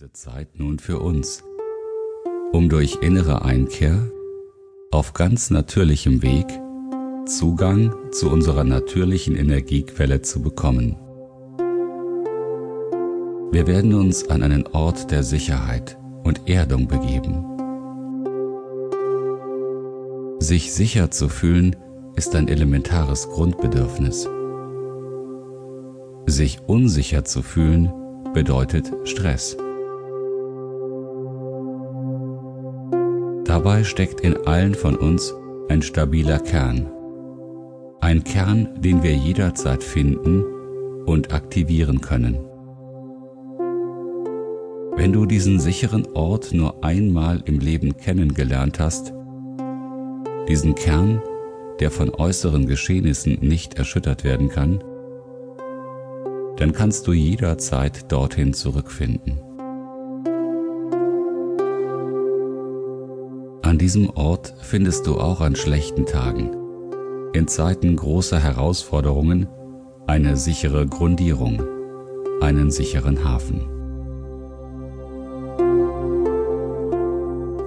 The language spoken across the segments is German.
diese Zeit nun für uns, um durch innere Einkehr auf ganz natürlichem Weg Zugang zu unserer natürlichen Energiequelle zu bekommen. Wir werden uns an einen Ort der Sicherheit und Erdung begeben. Sich sicher zu fühlen ist ein elementares Grundbedürfnis. Sich unsicher zu fühlen bedeutet Stress. Dabei steckt in allen von uns ein stabiler Kern. Ein Kern, den wir jederzeit finden und aktivieren können. Wenn du diesen sicheren Ort nur einmal im Leben kennengelernt hast, diesen Kern, der von äußeren Geschehnissen nicht erschüttert werden kann, dann kannst du jederzeit dorthin zurückfinden. An diesem Ort findest du auch an schlechten Tagen, in Zeiten großer Herausforderungen, eine sichere Grundierung, einen sicheren Hafen.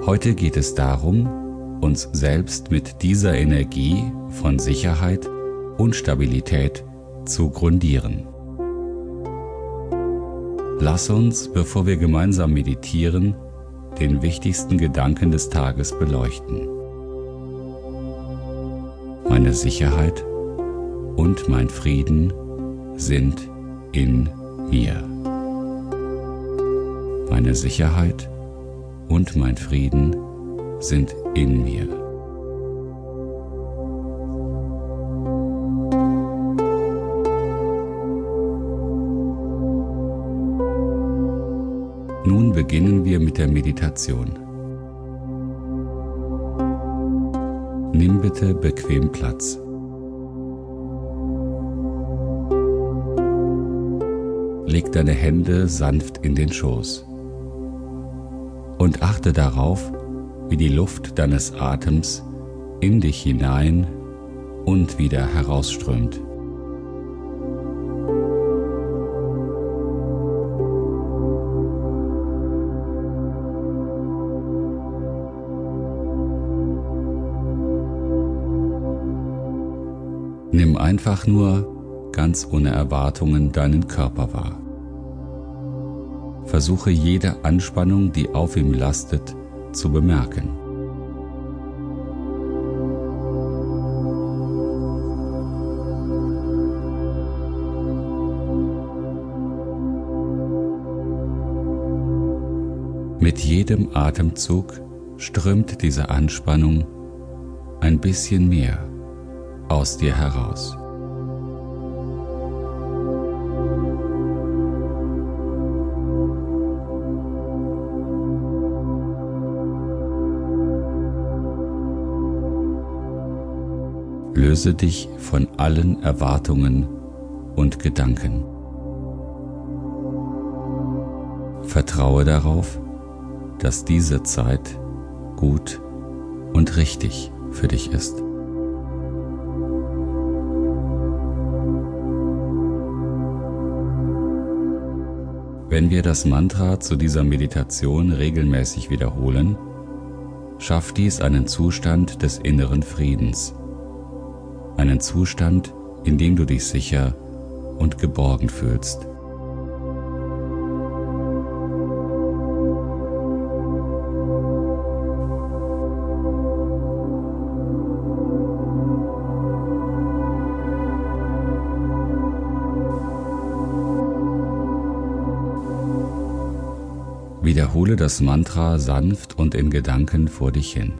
Heute geht es darum, uns selbst mit dieser Energie von Sicherheit und Stabilität zu grundieren. Lass uns, bevor wir gemeinsam meditieren, den wichtigsten Gedanken des Tages beleuchten. Meine Sicherheit und mein Frieden sind in mir. Meine Sicherheit und mein Frieden sind in mir. Beginnen wir mit der Meditation. Nimm bitte bequem Platz. Leg deine Hände sanft in den Schoß und achte darauf, wie die Luft deines Atems in dich hinein und wieder herausströmt. Nimm einfach nur ganz ohne Erwartungen deinen Körper wahr. Versuche jede Anspannung, die auf ihm lastet, zu bemerken. Mit jedem Atemzug strömt diese Anspannung ein bisschen mehr aus dir heraus. Löse dich von allen Erwartungen und Gedanken. Vertraue darauf, dass diese Zeit gut und richtig für dich ist. Wenn wir das Mantra zu dieser Meditation regelmäßig wiederholen, schafft dies einen Zustand des inneren Friedens. Einen Zustand, in dem du dich sicher und geborgen fühlst. Wiederhole das Mantra sanft und in Gedanken vor dich hin.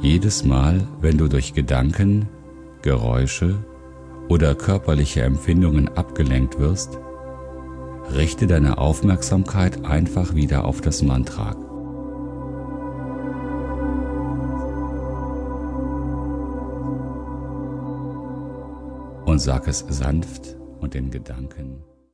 Jedes Mal, wenn du durch Gedanken, Geräusche oder körperliche Empfindungen abgelenkt wirst, richte deine Aufmerksamkeit einfach wieder auf das Mantra. Und sag es sanft und in Gedanken.